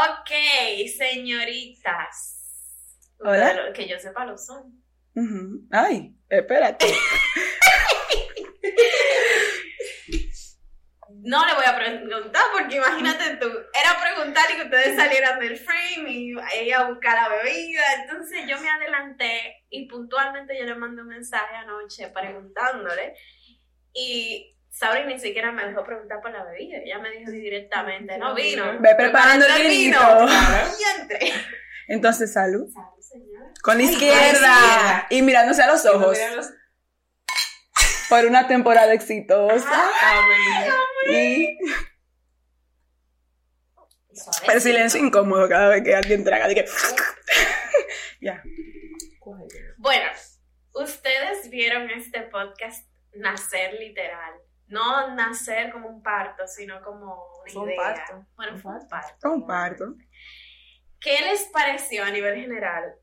Ok, señoritas. Hola. Ustedes, Que yo sepa lo son. Ay, espérate. No le voy a preguntar porque imagínate tú, era preguntar y que ustedes salieran del frame y ella a buscar la bebida. Entonces yo me adelanté y puntualmente yo le mandé un mensaje anoche preguntándole y Sauri ni siquiera me dejó preguntar por la bebida. Ella me dijo directamente, no vino. Ve preparando el entré. Entonces, salud. Salud, señora. Con la izquierda. Y mirándose a los ojos. Por una temporada exitosa. Amén. Y el silencio incómodo cada vez que alguien traga. De que... ya. Bueno, ustedes vieron este podcast nacer literal. No nacer como un parto, sino como una Fue un parto. Bueno, Un fue un parto. Comparto. ¿Qué les pareció a nivel general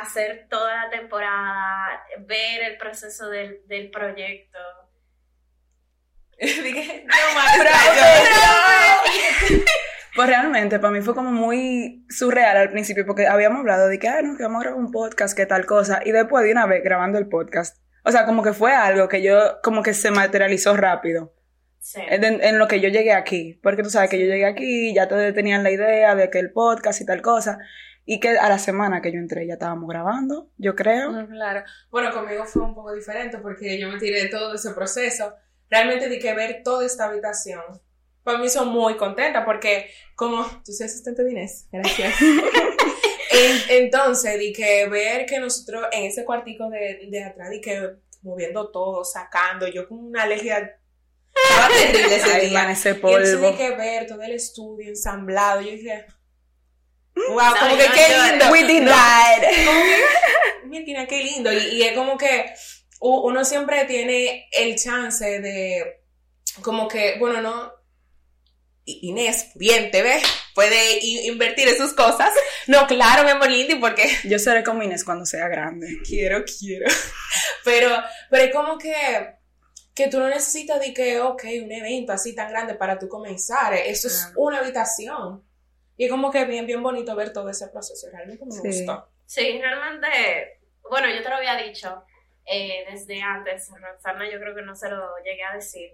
hacer toda la temporada, ver el proceso del, del proyecto? Dije, maestra, Pues realmente para mí fue como muy surreal al principio porque habíamos hablado de que, ah, no, que vamos a grabar un podcast, que tal cosa, y después de una vez grabando el podcast. O sea, como que fue algo que yo, como que se materializó rápido Sí. en, en lo que yo llegué aquí. Porque tú sabes que yo llegué aquí, ya todos tenían la idea de que el podcast y tal cosa, y que a la semana que yo entré ya estábamos grabando, yo creo. yo- Claro. Bueno, conmigo fue un poco diferente porque yo me tiré de todo ese proceso. Realmente di que ver toda esta habitación. Para mí son muy contenta porque como tú soy asistente de Inés, gracias. En- entonces, di que ver que nosotros en ese cuartico de, de atrás, di que moviendo todo, sacando, yo con una alergia estaba terrible ese día. van ese Y entonces polvo. di que ver todo el estudio ensamblado, yo dije, wow, Ay, como que no qué lindo. We did Mira, qué lindo. Y, y es como que uno siempre tiene el chance de, como que, bueno, no. Inés, bien, te ves, puede invertir en sus cosas. No, claro, mi amor lindo, porque Yo seré como Inés cuando sea grande. quiero, quiero. Pero, pero es como que, que tú no necesitas de que, ok, un evento así tan grande para tú comenzar. Eso es una habitación. Y es como que bien, bien bonito ver todo ese proceso. Realmente me Sí. gustó. Sí, realmente, bueno, yo te lo había dicho eh, desde antes, Roxana yo creo que no se lo llegué a decir,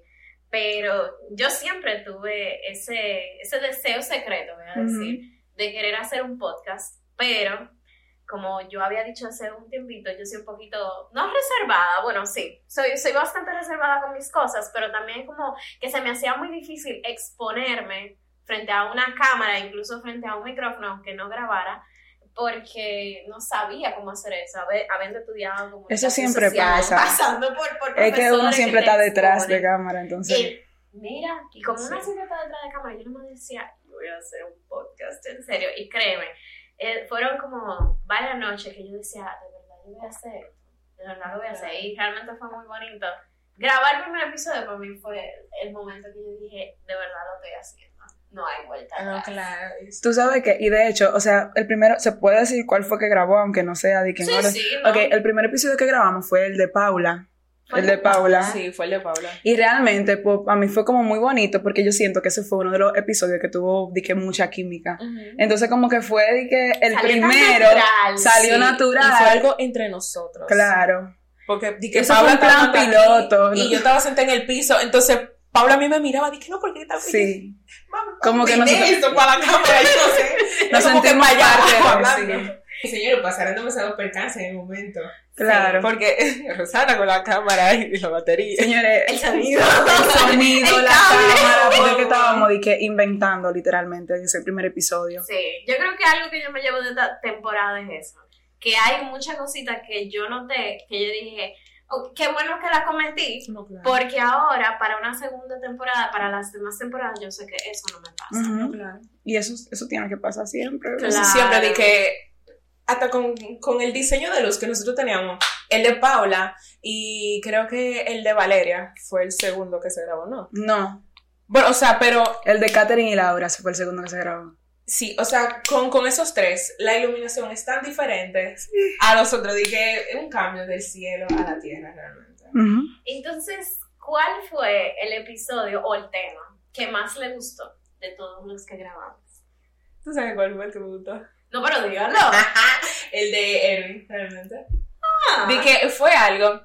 pero yo siempre tuve ese, ese deseo secreto, voy a decir, de querer hacer un podcast, pero como yo había dicho hace un tiempito, yo soy un poquito, no reservada, bueno, sí, soy, soy bastante reservada con mis cosas, pero también como que se me hacía muy difícil exponerme frente a una cámara, incluso frente a un micrófono, aunque no grabara, porque no sabía cómo hacer eso, habiendo estudiado como Eso siempre pasa. pasando por, por Es que uno siempre te está detrás de cámara, entonces. Y, mira, y como una Sí. siempre está detrás de cámara, yo no me decía, voy a hacer un podcast, en serio, y créeme, eh, fueron como varias noches que yo decía, de verdad, yo voy a hacer esto, de verdad lo voy a hacer, y realmente fue muy bonito. Grabar el primer episodio para mí fue el momento que yo dije, de verdad lo estoy haciendo, no hay vuelta Ah, atrás. claro. Tú sabes que, y de hecho, o sea, el primero, se puede decir cuál fue que grabó, aunque no sea de que Sí, no sí, ¿no? Ok, el primer episodio que grabamos fue el de Paula. El de Paula. Sí, fue el de Paula. Y realmente, pues, a mí fue como muy bonito porque yo siento que ese fue uno de los episodios que tuvo, di que, mucha química. Entonces, como que fue, di que el Salió primero natural, salió Sí, natural. Y fue algo entre nosotros. Claro. Porque di que Eso Paula fue un plan piloto, Y ¿no? yo estaba sentada en el piso. Entonces, Paula a mí me miraba. Dije, no, porque está Sí. Mami, Como que nosotros- eso para la cámara. Yo no sé. Nos Yo como que sentimos parte de- hablando. Y señores, pasaron demasiados percances en el momento. Claro. Porque Rosana con la cámara y la batería. Señores, El sonido. el sonido, El la cable. cámara, porque es que estábamos di que, inventando literalmente en ese primer episodio. Sí, yo creo que algo que yo me llevo de esta temporada es eso. Que hay muchas cositas que yo noté, que yo dije, qué bueno que la cometí, No, claro. porque ahora para una segunda temporada, para las demás temporadas, yo sé que eso no me pasa. No, claro. Y eso, eso tiene que pasar siempre. Claro. Entonces siempre di que hasta con, con el diseño de luz que nosotros teníamos, el de Paula y creo que el de Valeria fue el segundo que se grabó, ¿no? No, Bueno, o sea, pero el de Katherine y Laura, ese fue el segundo que se grabó. Sí, o sea, con, con esos tres, la iluminación es tan diferente a los otros, di que es un cambio del cielo a la tierra realmente. Entonces, ¿cuál fue el episodio o el tema que más le gustó de todos los que grabamos? ¿Tú sabes cuál fue el que me gustó? No, pero dígalo. el de Erin, realmente. Ah. Que fue algo.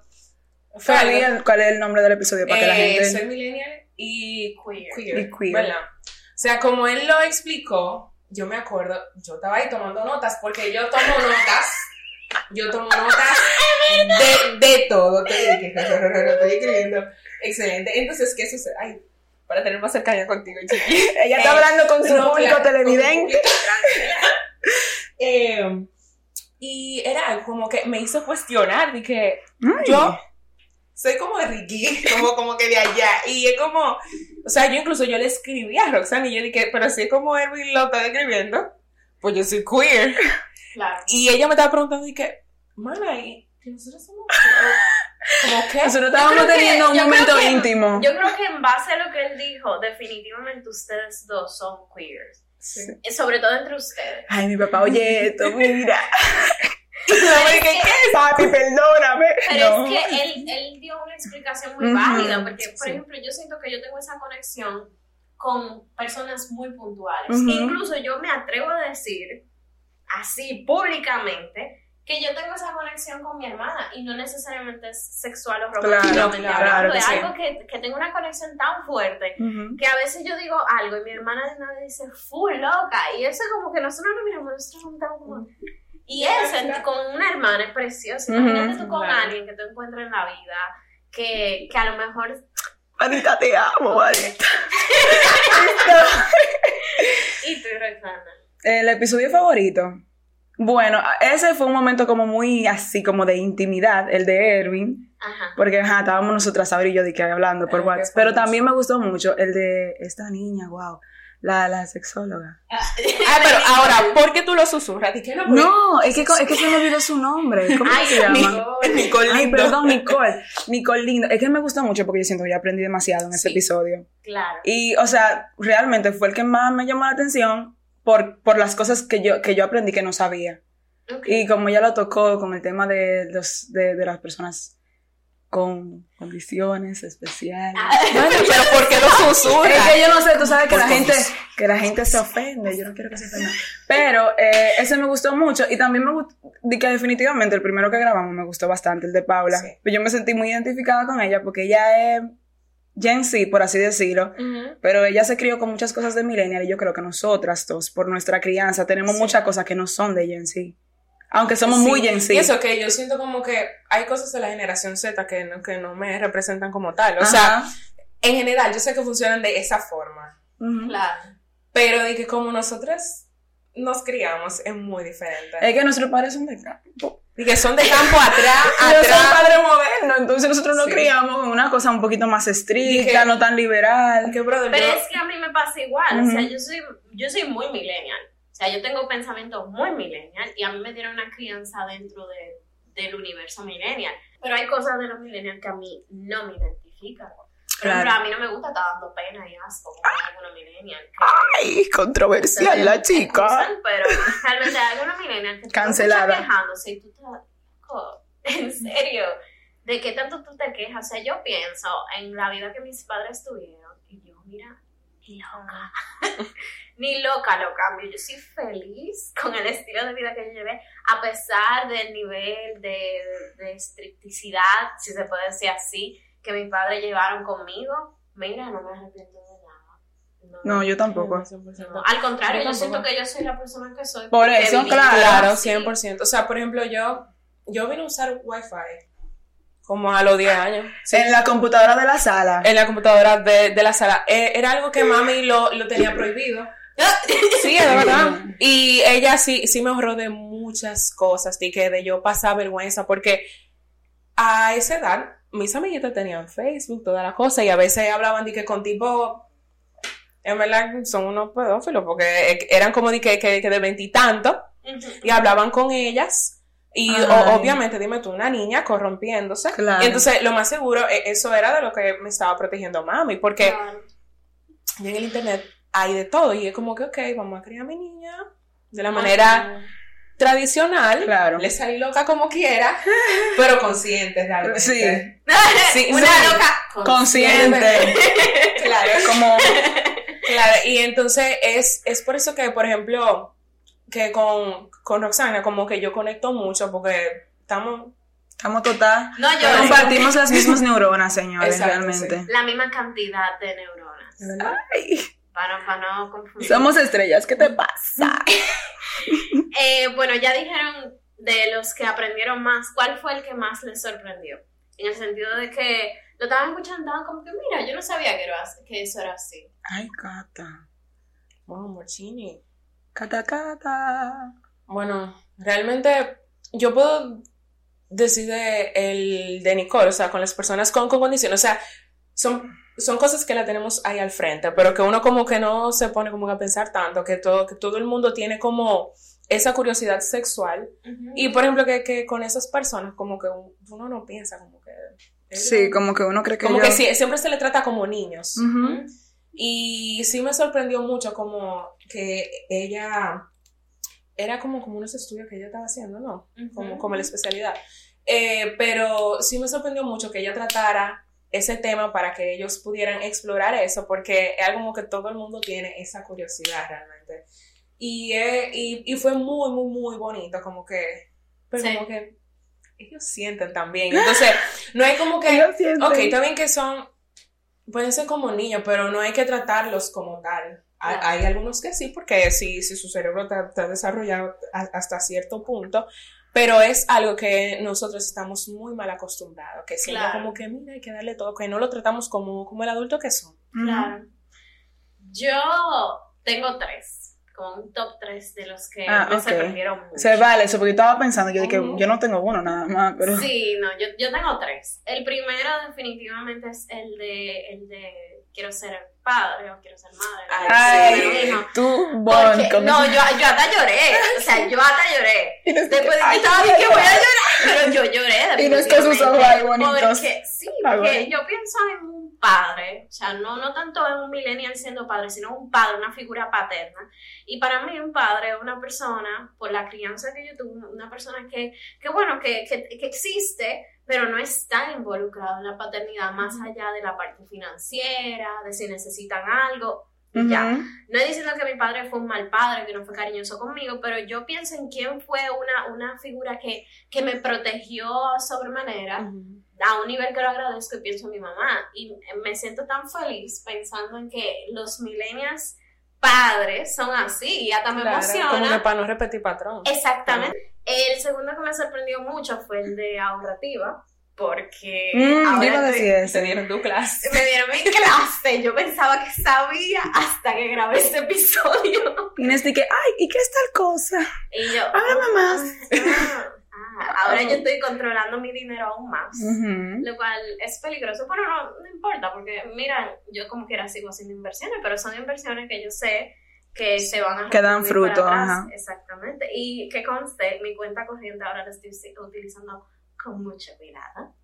Fue ¿Cuál algo. es, cuál es el nombre del episodio para que la Eh, gente... Soy millennial y Queer. queer, Y queer. ¿verdad? O sea, como él lo explicó, yo me acuerdo, yo estaba ahí tomando notas, porque yo tomo notas, yo tomo notas de, de todo, te dije, estoy escribiendo, excelente. Entonces, ¿qué sucede? Ay, para tener más cercanía contigo, chiqui. Ella está Eh, hablando con su no, público claro, televidente. Eh, y era algo como que me hizo cuestionar, dije, Ay. yo soy como de Ricky, como, como que de allá. Y es como, o sea, yo incluso yo le escribí a Roxanne y yo dije, pero si es como Erwin lo está escribiendo, pues yo soy queer. Claro. Y ella me estaba preguntando, y que, mana, y que nosotros somos como que Nosotros estábamos que- teniendo un momento que- íntimo. Yo creo que en base a lo que él dijo, definitivamente ustedes dos son queers. Sí. Eh, Sobre todo entre ustedes. Ay, mi papá, oye esto, mira. Y yo ¿qué? Papi, perdóname. Pero No. es que él, él dio una explicación muy Ujú. válida, porque, por Sí. ejemplo, yo siento que yo tengo esa conexión con personas muy puntuales. Ujú. Incluso yo me atrevo a decir, así públicamente, que yo tengo esa conexión con mi hermana y no necesariamente es sexual o Claro, románticamente claro, hablando, claro es sí. algo que, que tengo una conexión tan fuerte Ujú. que a veces yo digo algo y mi hermana de vez dice, full loca, y eso es como que nosotros nos miramos, nosotros nos estamos como... Y eso con una hermana es precioso. Imagínate tú con Claro. alguien que te encuentres en la vida, que, que a lo mejor... Anita, te amo, Anita. Y tú, Roxana. El episodio favorito. Bueno, ese fue un momento como muy así, como de intimidad, el de Erwin. Ajá. Porque ajá, estábamos nosotras ahora y yo de que hablando por WhatsApp. Pero también me gustó mucho el de esta niña, wow. La, la sexóloga. Ah, pero ahora, ¿por qué tú lo susurras? Dije, no, No, es que, es que se me olvidó su nombre. ¿Cómo Ay, se llama? Nicole. Nicole Ay, Lindo. perdón, Nicole. Nicole Lindo. Es que me gustó mucho porque yo siento que yo aprendí demasiado en ese Sí. episodio. Claro. Y, o sea, realmente fue el que más me llamó la atención por, por las cosas que yo, que yo aprendí que no sabía. Y como ella lo tocó con el tema de, los, de, de las personas con condiciones especiales. Ah, Bueno, pero ¿por qué lo susurras? Es que yo no sé, tú sabes que la gente, que la gente se ofende, yo no quiero que se ofenda. Pero eh, ese me gustó mucho y también me gustó, que definitivamente el primero que grabamos me gustó bastante, el de Paula. Sí. Pues yo me sentí muy identificada con ella porque ella es Gen Z, por así decirlo. Ujú. Pero ella se crió con muchas cosas de millennial y yo creo que nosotras dos, por nuestra crianza, tenemos Sí. muchas cosas que no son de Gen Z. Aunque somos Sí. muy Gen Z. Y eso que yo siento como que hay cosas de la generación Z que no, que no me representan como tal. O Ajá. sea, en general, yo sé que funcionan de esa forma. Ujú. Claro. Pero de que como nosotras nos criamos es muy diferente. Es que nuestros padres son de campo. Y que son de campo atrás, Ellos son atrás. padres modernos, entonces nosotros nos Sí. criamos con una cosa un poquito más estricta, Dije- no tan liberal. Que, brother, Pero yo- es que a mí me pasa igual, o sea, yo soy, yo soy muy millennial, sea, yo tengo pensamientos muy millennial y a mí me dieron una crianza dentro de, del universo millennial, pero hay cosas de los millennials que a mí no me identifican. Por Claro. a mí no me gusta estar dando pena y asco como algunos millennials. Ay, controversial se la chica. excusan, Pero realmente hay algunos millennials que Cancelada. escuchan quejándose y tú te en serio, ¿de qué tanto tú te quejas? O sea, yo pienso en la vida que mis padres tuvieron y yo, mira, loca, ni loca lo cambio. Yo soy feliz con el estilo de vida que yo llevé, a pesar del nivel de, de estricticidad, si se puede decir así, que mis padres llevaron conmigo. Mira, no me arrepiento de nada. No, yo tampoco. no, al contrario, Yo yo siento que yo soy la persona que soy. Por eso, claro. Claro, así. 100%. O sea, por ejemplo, yo, yo vine a usar Wi-Fi como a los 10 años. Sí. En la computadora de la sala. en la computadora de, de la sala. Eh, era algo que mami lo, lo tenía prohibido. Sí, de verdad. Y ella sí, sí me ahorró de muchas cosas, de que de yo pasar vergüenza, porque a esa edad mis amiguitas tenían Facebook, toda la cosa, y a veces hablaban de que con tipo, en verdad son unos pedófilos, porque eran como de que, que, que de veintitantos, y hablaban con ellas. Y o- obviamente, dime tú, una niña corrompiéndose. Claro. Y entonces, lo más seguro, e- eso era de lo que me estaba protegiendo mami, porque Claro. en el internet hay de todo. Y es como que, ok, vamos a criar a mi niña de la manera tradicional. Claro. Le salí loca como quiera, pero consciente realmente. Sí. Sí, Una sí. loca Consciente. Claro. Como Claro, y entonces es, es por eso que, por ejemplo, que con, con Roxana como que yo conecto mucho porque estamos... Estamos total. No, yo Compartimos las mismas neuronas, señores, Exacto, realmente. la misma cantidad de neuronas. Ay, Para, para no confundir. somos estrellas, ¿qué te pasa? Eh, bueno, ya dijeron de los que aprendieron más, ¿cuál fue el que más les sorprendió? En el sentido de que lo estaban escuchando, estaban como que, mira, yo no sabía que, era, que eso era así. Ay, Cata. Wow, Morchini. Cata, Cata. Bueno, realmente yo puedo decir de el de Nicole, o sea, con las personas con, con condiciones, o sea, son, son cosas que la tenemos ahí al frente, pero que uno como que no se pone como a pensar tanto, que todo, que todo el mundo tiene como esa curiosidad sexual. Y por ejemplo, que, que con esas personas como que uno no piensa como que... Sí, como que uno cree que como yo... que sí, siempre se le trata como niños. Ujú. Y sí me sorprendió mucho como que ella era como, como unos estudios que ella estaba haciendo, ¿no? Como, como la especialidad. Eh, pero sí me sorprendió mucho que ella tratara ese tema para que ellos pudieran explorar eso, porque es algo como que todo el mundo tiene esa curiosidad realmente. Y, eh, y, y fue muy, muy, muy bonito, como que, pero Sí. como que ellos sienten también. Entonces, no hay como que, Ellos sienten. ok, bien que son, pueden ser como niños, pero no hay que tratarlos como tal. Hay, Claro. hay algunos que sí, porque si, si su cerebro está, está desarrollado a- hasta cierto punto, pero es algo que nosotros estamos muy mal acostumbrados, que siempre Claro. como que, mira, hay que darle todo, que no lo tratamos como, como el adulto que son. Claro. Yo tengo tres, como un top tres de los que Ah, me ok. sorprendieron mucho. Se vale eso, porque yo estaba pensando, yo dije, Ujú. yo no tengo uno nada más, pero... Sí, no, yo, yo tengo tres. El primero definitivamente es el de, el de quiero ser padre o quiero ser madre. Ay, Ay, hijo. tú, Porque- Bon, con no, yo, yo hasta lloré, o sea, yo hasta lloré. Y no es Después de que ay, estaba que voy a llorar, pero yo lloré. Y no es que sus ojos ahí bonitos. Porque, sí, Ah, porque yo pienso en un padre, o sea, no, no tanto en un millennial siendo padre, sino un padre, una figura paterna. Y para mí un padre es una persona, por la crianza que yo tuve, una persona que, que bueno, que, que, que existe, pero no está involucrado en la paternidad más allá de la parte financiera, de si necesitan algo. Y Ya. Ujú. No diciendo que mi padre fue un mal padre, que no fue cariñoso conmigo, pero yo pienso en quién fue una, una figura que, que me protegió sobremanera a un nivel que lo agradezco y pienso en mi mamá. Y me siento tan feliz pensando en que los millennials padres son así y hasta me Claro, emociona. como para no repetir patrón. Exactamente. El segundo que me sorprendió mucho fue el de ahorrativa, porque Mm, ahora yo ese. dieron tu clase. me dieron mi clase. Yo pensaba que sabía hasta que grabé este episodio. Inés de que, ay, ¿y qué es tal cosa? Y yo, Háblame más. ah, ah, ahora yo estoy controlando mi dinero aún más. Lo cual es peligroso, pero no, no importa, porque mira, yo como quiera sigo haciendo inversiones, pero son inversiones que yo sé que se van a Que dan fruto, ajá. Exactamente. Y que conste, mi cuenta corriente ahora la estoy utilizando con mucho cuidado.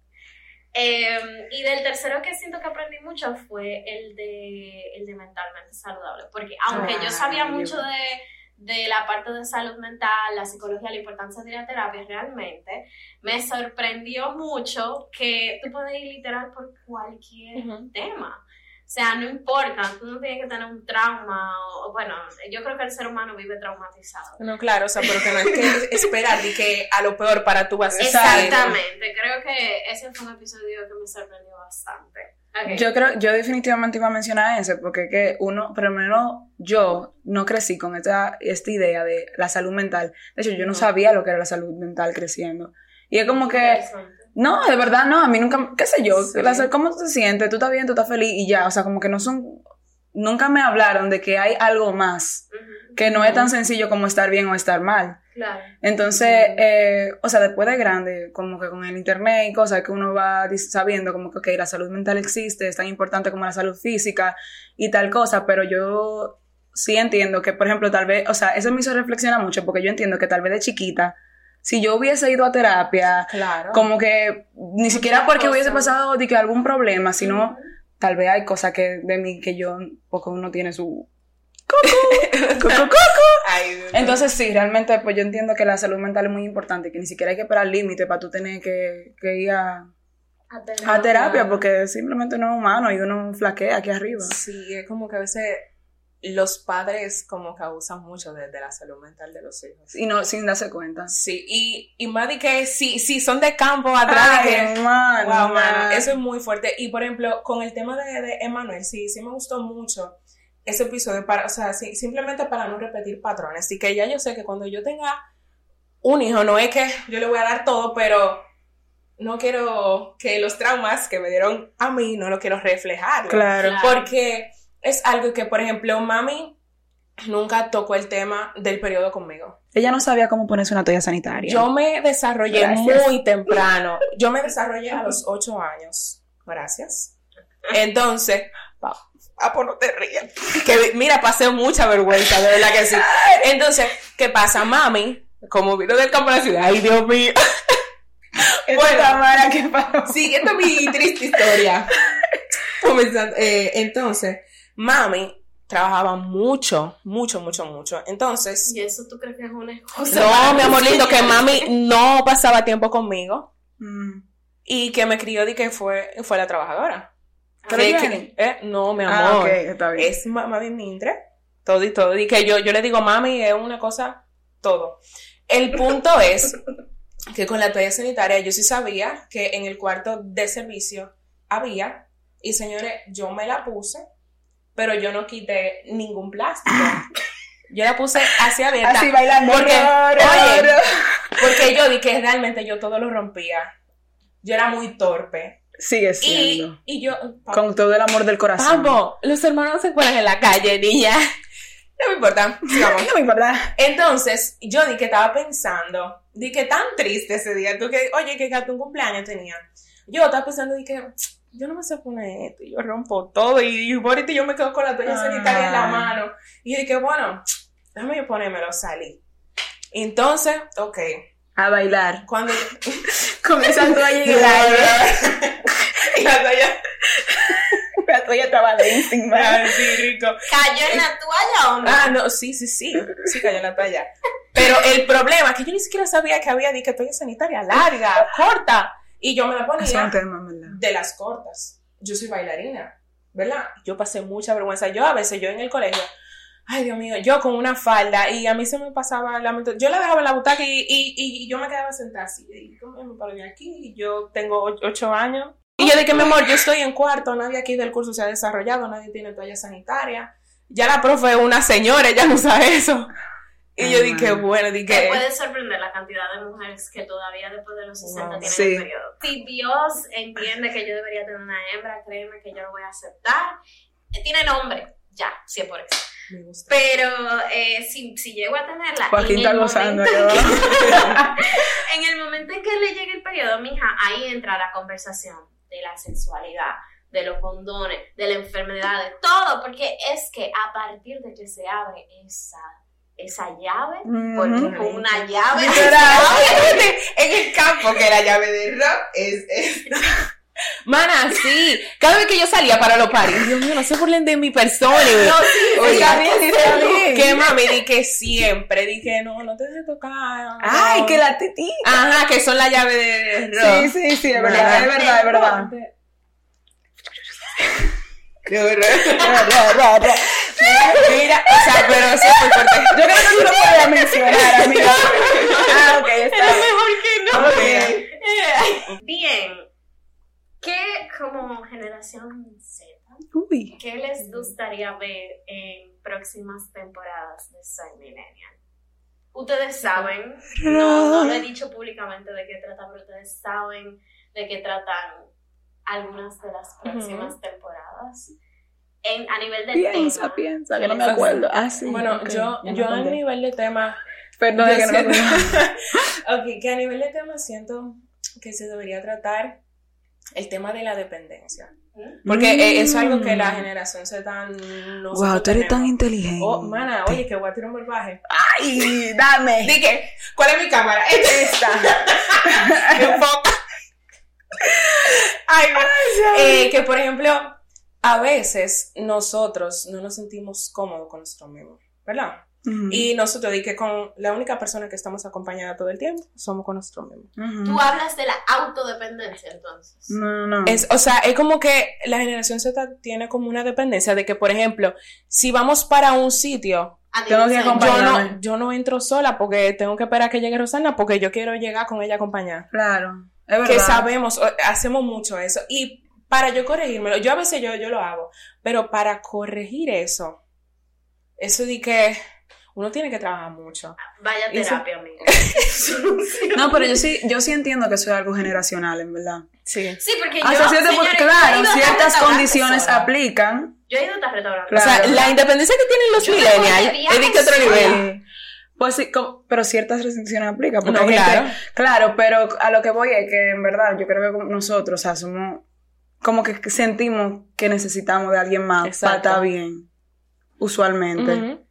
Eh, y del tercero que siento que aprendí mucho fue el de, el de mentalmente saludable, porque aunque yo sabía Ay, mucho de, de la parte de salud mental, la psicología, la importancia de la terapia, realmente me sorprendió mucho que tú puedes ir literal por cualquier tema. O sea, no importa, tú no tienes que tener un trauma, o bueno, yo creo que el ser humano vive traumatizado. No, claro, o sea, pero que no hay que esperar y que a lo peor para tú vas a Exactamente, creo que ese fue un episodio que me sorprendió bastante. Ok. Yo creo, yo definitivamente iba a mencionar ese, porque es que uno, menos yo no crecí con esta, esta idea de la salud mental. De hecho, yo no No. sabía lo que era la salud mental creciendo. Y es como que. No, de verdad no, a mí nunca, qué sé yo, Sí. ¿cómo te sientes? Tú estás bien, tú estás feliz y ya, o sea, como que no son, nunca me hablaron de que hay algo más, que no es tan sencillo como estar bien o estar mal. Claro. Entonces, eh, o sea, después de grande, como que con el internet y cosas que uno va sabiendo, como que, ok, la salud mental existe, es tan importante como la salud física y tal cosa, pero yo sí entiendo que, por ejemplo, tal vez, o sea, eso me hizo reflexionar mucho, porque yo entiendo que tal vez de chiquita, si yo hubiese ido a terapia, Claro. como que ni siquiera porque hubiese pasado de que algún problema, sino tal vez hay cosas que de mí que yo, porque uno tiene su... Coco, coco, coco. Ay. Entonces sí, realmente pues yo entiendo que la salud mental es muy importante, que ni siquiera hay que esperar límite para tú tener que, que ir a, A tener- a terapia, porque simplemente no es humano y uno flaquea aquí arriba. Sí, es como que a veces los padres como que abusan mucho de, de la salud mental de los hijos. Y no, sin darse cuenta. Sí, y, y más de que si, si son de campo atrás, de que, Ay, mano, Wow, mano. eso es muy fuerte. Y por ejemplo, con el tema de, de Emanuel, sí, sí me gustó mucho ese episodio, para, o sea, sí, simplemente para no repetir patrones. Y que ya yo sé que cuando yo tenga un hijo, no es que yo le voy a dar todo, pero no quiero que los traumas que me dieron a mí, no lo quiero reflejar. Claro. Claro. Porque es algo que, por ejemplo, mami nunca tocó el tema del periodo conmigo. Ella no sabía cómo ponerse una toalla sanitaria. Yo me desarrollé Gracias. muy temprano. Yo me desarrollé a los ocho años. Gracias. Entonces, pa, ah, pues no te rías. Que mira, pasé mucha vergüenza, de verdad que sí. Entonces, ¿qué pasa? Mami, como vino del campo de la ciudad, ay Dios mío. Bueno. Siguiendo mi triste historia. Comenzando, eh, entonces, mami trabajaba mucho, mucho, mucho, mucho. Entonces, ¿Y eso tú crees que es una excusa? no, mi amor lindo, que mami no pasaba tiempo conmigo. Mm. y que me crió de que fue, fue la trabajadora. ¿Pero Que- Jenny? que- eh, no, mi Ah, amor. ok, está bien. Es ma- mami Mintre. Todo y todo. Y que yo, yo le digo, mami, es una cosa, todo. El punto es que con la toalla sanitaria yo sí sabía que en el cuarto de servicio había, y señores, yo me la puse, pero yo no quité ningún plástico. Yo la puse así abierta. Así bailando. Porque, oye. Porque yo vi que realmente yo todo lo rompía. Yo era muy torpe. Sigue Y, siendo. y yo, Con todo el amor del corazón. Papo, los hermanos se fueron en la calle, niña. No me importa, sigamos. No me importa. Entonces, yo di que estaba pensando, di que tan triste ese día, tú que, oye, que gato un cumpleaños tenía. Yo estaba pensando, di que yo no me sé poner esto, y yo rompo todo, y, y ahorita yo me quedo con la toalla Ah. sanitaria en la mano. Y yo dije, bueno, déjame yo ponérmelo, salí. Entonces, ok, A bailar. cuando Con esa toalla en y la toalla, La toalla estaba dancing, man. ay, sí, rico. ¿Cayó en la toalla o no? Ah, no, sí, sí, sí, sí cayó en la toalla. Pero el problema es que yo ni siquiera sabía que había ni que toalla sanitaria larga, corta. Y yo me la ponía de las cortas. Yo soy bailarina, ¿verdad? Yo pasé mucha vergüenza. Yo a veces, yo en el colegio, ay Dios mío, yo con una falda y a mí se me pasaba la Yo la dejaba en la butaca y, y, y yo me quedaba sentada así. Y ¿cómo me paro de aquí? Y yo tengo ocho años. Y yo dije, mi amor, yo estoy en cuarto, nadie aquí del curso se ha desarrollado, nadie tiene toalla sanitaria. Ya la profe es una señora, ella no usa eso. Y yo dije, bueno, Te dije, puede sorprender la cantidad de mujeres que todavía después de los 60 Wow. tienen Sí. el periodo. Si Dios entiende que yo debería tener una hembra, créeme que yo lo voy a aceptar. Eh, Tiene nombre, ya, sí es por eso. me gusta. Pero eh, si, si llego a tenerla. Joaquín en está el gozando. momento- ¿no? en el momento en que le llegue el periodo, mija, ahí entra la conversación de la sexualidad, de los condones, de la enfermedad, de todo, porque es que a partir de que se abre esa, esa llave, porque Ujú. es una llave, en el campo que la llave del rock es, es... Mana, sí. Cada vez que yo salía para los paris, Dios mío, no se burlen de mi persona. No, sí, Oye, está bien, está bien. Que mami, di que siempre, di que no, no te dejes tocar. Ay, que la tetita. Ajá, que son la llave de rock. Sí, sí, sí, es verdad, es verdad, es verdad. Mira, o sea, pero eso es muy fuerte. Yo creo que tú lo podías mencionar, amiga. Ah, ok, está Era mejor que no. Ok. Bien, ¿qué como generación Z, Uy. qué les gustaría ver en próximas temporadas de Soy Millennial? Ustedes saben, no, no lo he dicho públicamente de qué trata, pero ustedes saben de qué tratan algunas de las próximas temporadas. En, a nivel de Piensa, tema. piensa, que no me Piensa. acuerdo. Ah, sí. Bueno, yo, yo a nivel de tema, Perdón, que no me acuerdo. ok, que a nivel de tema siento que se debería tratar el tema de la dependencia. Porque eso es algo que la Mm. generación Z no Wow, tú eres tan inteligente. Oh, mana, oye, que voy a tirar un verbaje. Ay, dame. Dije, ¿cuál es mi cámara? Esta. Me enfoca. Ay, no. Eh, que por ejemplo, a veces nosotros no nos sentimos cómodos con nosotros mismos, ¿verdad? Y nosotros di que con la única persona que estamos acompañada todo el tiempo somos con nosotros mismos. Ujú. Tú hablas de la autodependencia, entonces. No, no. Es, o sea, es como que la generación Z tiene como una dependencia de que, por ejemplo, si vamos para un sitio, yo no, yo no entro sola porque tengo que esperar a que llegue Rosana porque yo quiero llegar con ella acompañada. Claro. Es verdad. Que sabemos, hacemos mucho eso. Y para yo corregírmelo, yo a veces yo, yo lo hago, pero para corregir eso, eso de que uno tiene que trabajar mucho. Vaya Y eso- terapia, amigo. No, pero yo sí, yo sí entiendo que eso es algo generacional, en verdad. Sí. Sí, porque Hasta yo, cierto señores, claro, ciertas condiciones sola. aplican. Yo he ido a restaurantes. Claro. O sea, la independencia que tienen los Yo millennials es de otro nivel. Pues sí, como- pero ciertas restricciones aplican. Porque No, gente- claro. claro, pero a lo que voy es que en verdad yo creo que nosotros, o sea, somos como que sentimos que necesitamos de alguien más para estar bien, usualmente.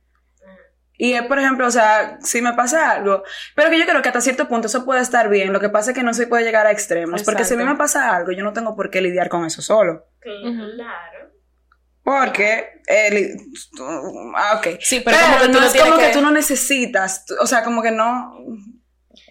Y es, por ejemplo, o sea, si me pasa algo, pero que yo creo que hasta cierto punto eso puede estar bien, lo que pasa es que no se puede llegar a extremos, porque si a mí me pasa algo, yo no tengo por qué lidiar con eso solo. Claro. Porque, el, ah, ok. Sí, pero, Pero, como que tú no es como que... que- tú no necesitas, tú- o sea, como que no...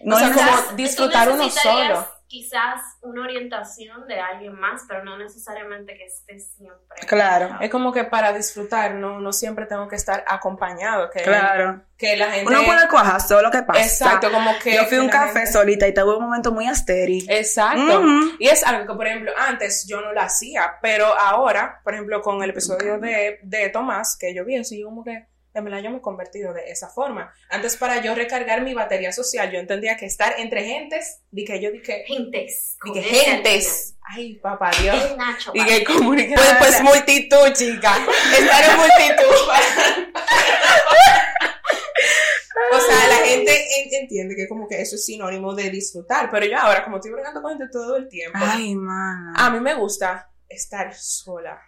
no O sea, es como disfrutar uno solo. Quizás una orientación de alguien más, pero no necesariamente que esté siempre. Claro. Es como que para disfrutar, no, no siempre tengo que estar acompañado. Que, Claro. que la gente. Uno puede cuajar todo lo que pasa. Exacto, como que. Yo fui a un café gente- solita y tuve un momento muy asteri. Exacto. Y es algo que, por ejemplo, antes yo no lo hacía, pero ahora, por ejemplo, con el episodio de, de Tomás, que yo vi eso, yo como que, de verdad, yo me he convertido de esa forma. Antes, para yo recargar mi batería social, yo entendía que estar entre gentes, di que yo dije, Gentes. di con que ese gentes. Ay, papá Dios. Nacho. Que comunicar. Pues, pues multitud, chica. Estar en multitud. o sea, la gente en- entiende que como que eso es sinónimo de disfrutar. Pero yo ahora, como estoy bregando con gente todo el tiempo, Ay, mana. a mí me gusta estar sola.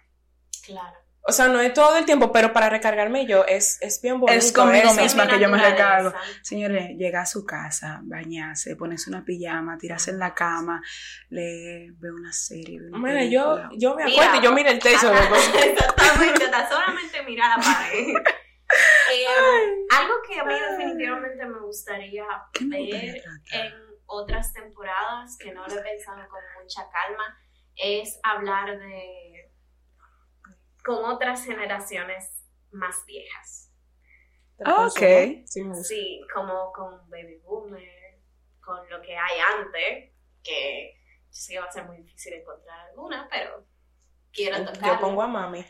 Claro. O sea, no es todo el tiempo, pero para recargarme yo es, es bien bonito. Es conmigo eso. misma que yo me recargo. Señores, llega a su casa, bañarse, ponerse una pijama, tirarse en la cama, leer, ver una serie. una Mira, yo, película. yo me acuerdo y yo miro el techo. Exactamente, hasta solamente mirar la pared. Eh, algo que a mí definitivamente me gustaría ¿Qué me ver en otras temporadas, que no lo he pensado con mucha calma, es hablar de con otras generaciones más viejas. Ah, ok. Sí, como con Baby Boomer, con lo que hay antes, que yo sé que va a ser muy difícil encontrar alguna, pero quiero tocar. Yo pongo a mami.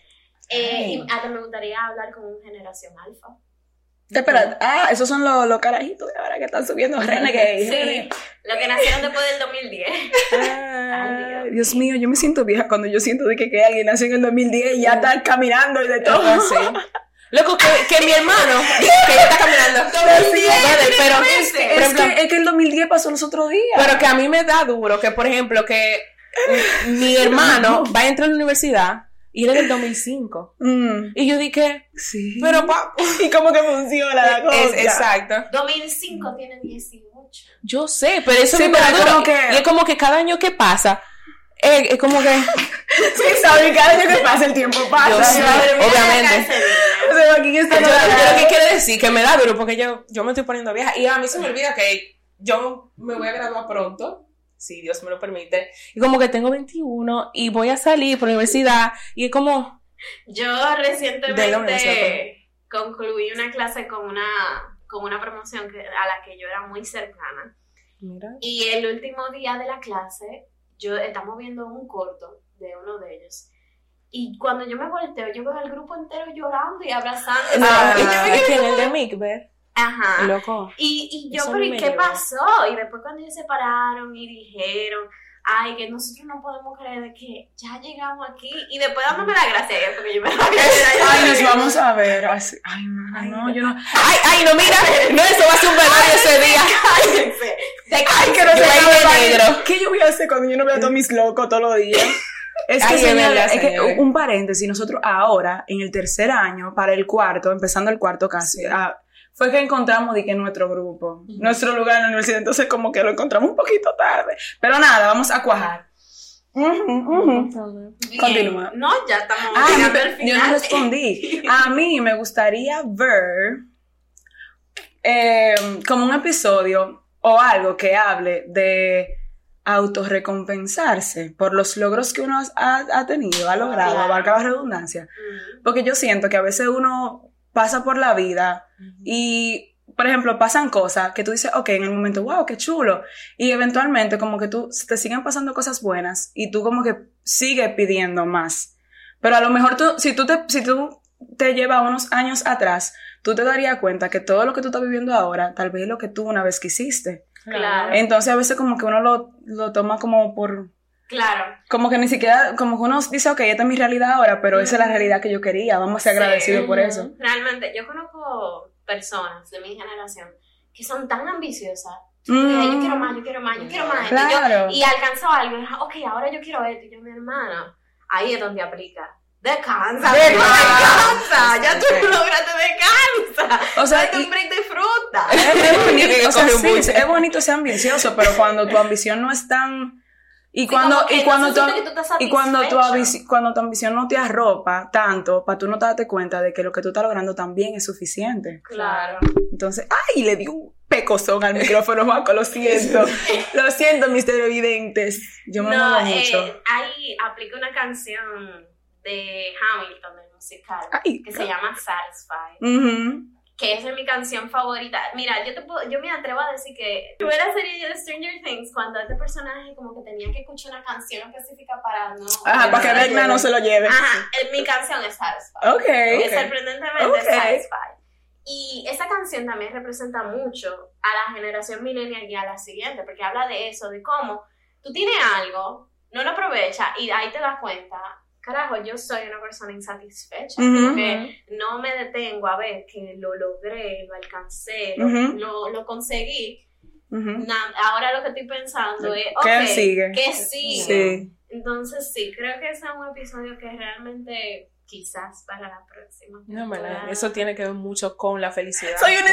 Eh, y hasta me gustaría hablar con una generación alfa. Espera, ah, esos son los, los carajitos de ahora que están subiendo Renegade. Sí, lo que nacieron después del 2010. Ay, Dios mío, yo me siento vieja cuando yo siento de que, que alguien nació en el 2010 y ya está caminando y de todo. Ajá, sí. Loco, que, que mi hermano, que está caminando. Vale, pero, Es por Es ejemplo, que, es que el 2010 pasó los otros días. pero que a mí me da duro que, por ejemplo, que mi hermano va a entrar a la universidad y es del 2005. Mm, Y yo dije, sí. pero pa, ¿Y cómo que funciona la cosa? es, exacto. 2005 tiene 18. Yo sé, pero eso Sí, me pero da es duro. como que- Y es como que cada año que pasa, eh, es como que, Sí, sabe, cada año que pasa el tiempo pasa. Yo Madre mía. obviamente. O sea, aquí está yo, yo lo que quiero decir que me da duro porque yo, yo me estoy poniendo vieja y a mí se me olvida que yo me voy a graduar pronto, si Dios me lo permite, y como que tengo 21 y voy a salir por la universidad y es como, Yo recientemente universidad, concluí una clase con una, con una promoción que, a la que yo era muy cercana. mira, Y el último día de la clase, yo estamos viendo un corto de uno de ellos. Y cuando yo me volteo, yo veo al grupo entero llorando y abrazando. Ah, y yo es me quedé en el de Mick, ver, Ajá. loco. Y, y yo, Eso pero a ¿y qué lleva. pasó? Y después cuando ellos se pararon y dijeron, ay, que nosotros no podemos creer de que ya llegamos aquí. Y después dándome la gracia, ya, porque yo me la Ay, nos vamos a ver. Así- Ay, mamá, no, yo no. Ay, ay, no, mira, no, eso va a ser un velorio ese día. Cállense. Ay, que no se el negro. ¿Qué yo voy a hacer cuando yo no vea a todos mis locos todos los días? Es que, Ay, verdad, es que un paréntesis, nosotros ahora, en el tercer año, para el cuarto, empezando el cuarto casi, Sí. ah, fue que encontramos di que nuestro grupo, nuestro lugar en la universidad, entonces como que lo encontramos un poquito tarde. Pero nada, vamos a cuajar. Bien. Continúa. No, ya estamos Ah, no, al yo final. no respondí. A mí me gustaría ver eh, como un episodio o algo que hable de autorrecompensarse por los logros que uno ha, ha tenido, ha logrado, Claro. abarca la redundancia. Porque yo siento que a veces uno pasa por la vida y, por ejemplo, pasan cosas que tú dices, ok, en el momento, wow, qué chulo. Y eventualmente como que tú, te siguen pasando cosas buenas y tú como que sigues pidiendo más. Pero a lo mejor tú, si tú te, si tú te llevas unos años atrás, tú te darías cuenta que todo lo que tú estás viviendo ahora, tal vez es lo que tú una vez quisiste. Claro. Entonces a veces como que uno lo, lo toma como por, Claro. como que ni siquiera, como que uno dice, ok, esta es mi realidad ahora, pero esa es la realidad que yo quería, vamos a ser Sí. agradecidos por eso. Realmente, yo conozco personas de mi generación que son tan ambiciosas. Mm. Yo quiero más, yo quiero más, yo quiero más. Y yo- Claro. Y, alcanzó algo. y, ok, ahora yo quiero esto. Y yo, mi hermana, ahí es donde aplica. Descansa, Descansa. Ya tú lograste descansa. O sea, Date y- un break de fruta. es, bonito, o sea, sí, es bonito ser ambicioso, pero cuando tu ambición no es tan... Y Sí, cuando, y cuando, que tú y cuando, tu cuando tu ambición no te arropa tanto, para tú no darte cuenta de que lo que tú estás logrando también es suficiente. Claro. Entonces, ¡ay! Le di un pecozón al micrófono, Marco, lo siento. Lo siento, mis televidentes. Yo me no, mucho. eh, ahí aplica una canción de Hamilton, del musical, Ay, que se llama Satisfied. Ujú. Que esa es mi canción favorita. Mira, yo te puedo, yo me atrevo a decir que fue la serie de Stranger Things cuando este personaje como que tenía que escuchar una canción específica para no... Ajá, para que Vecna no se lo lleve. Ajá, eh, mi canción es Satisfied. Ok. Es sorprendentemente Ok. Satisfied. Y esa canción también representa mucho a la generación millennial y a la siguiente, porque habla de eso, de cómo tú tienes algo, no lo aprovechas y ahí te das cuenta, carajo, yo soy una persona insatisfecha, porque no me detengo a ver que lo logré, lo alcancé, lo, lo, lo conseguí. Ahora lo que estoy pensando es, ¿Qué ok, sigue? ¿Qué sigue? Sí. Entonces sí, creo que ese es un episodio que realmente quizás para la próxima. No, ¿verdad? Eso tiene que ver mucho con la felicidad. Soy una.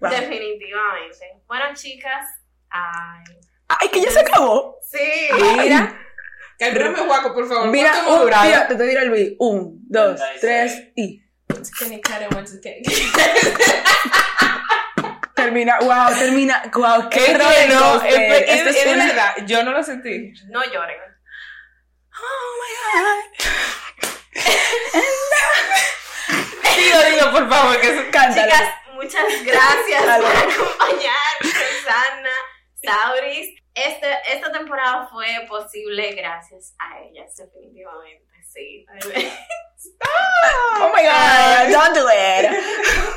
Wow. Definitivamente. Bueno, chicas, ay. Ay, que ya se acabó. Sí. Mira. Cálmame, guaco, por favor. Mira, ¿Cuánto hemos un, durado? tira, te diré el beat. Un, dos, tres y termina. Wow, termina. Wow, qué Es es, Este es- es es de una- verdad, yo no lo sentí. No lloren. Oh my God. Dilo, dilo, por favor, que Cántalo. Chicas, muchas gracias por Sauris. Este, esta temporada fue posible gracias a ellas, definitivamente. Sí. Oh my God, don't do it.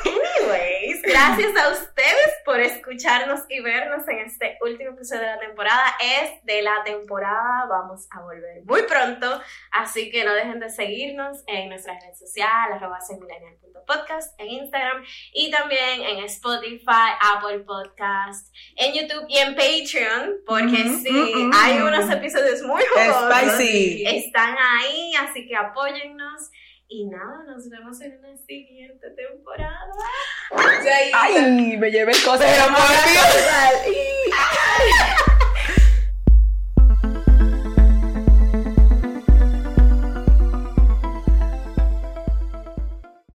Gracias a ustedes por escucharnos y vernos en este último episodio de la temporada. Es de la temporada, vamos a volver muy pronto, así que no dejen de seguirnos en nuestras redes sociales, arroba semillennial.podcast, en Instagram y también en Spotify, Apple Podcast, en YouTube y en Patreon, porque Ujú, sí, ujú, hay ujú. unos episodios muy jugosos. Spicy. Están ahí, así que apóyennos. Y nada, nos vemos en una siguiente temporada. Ay, Ay me llevé el consejero por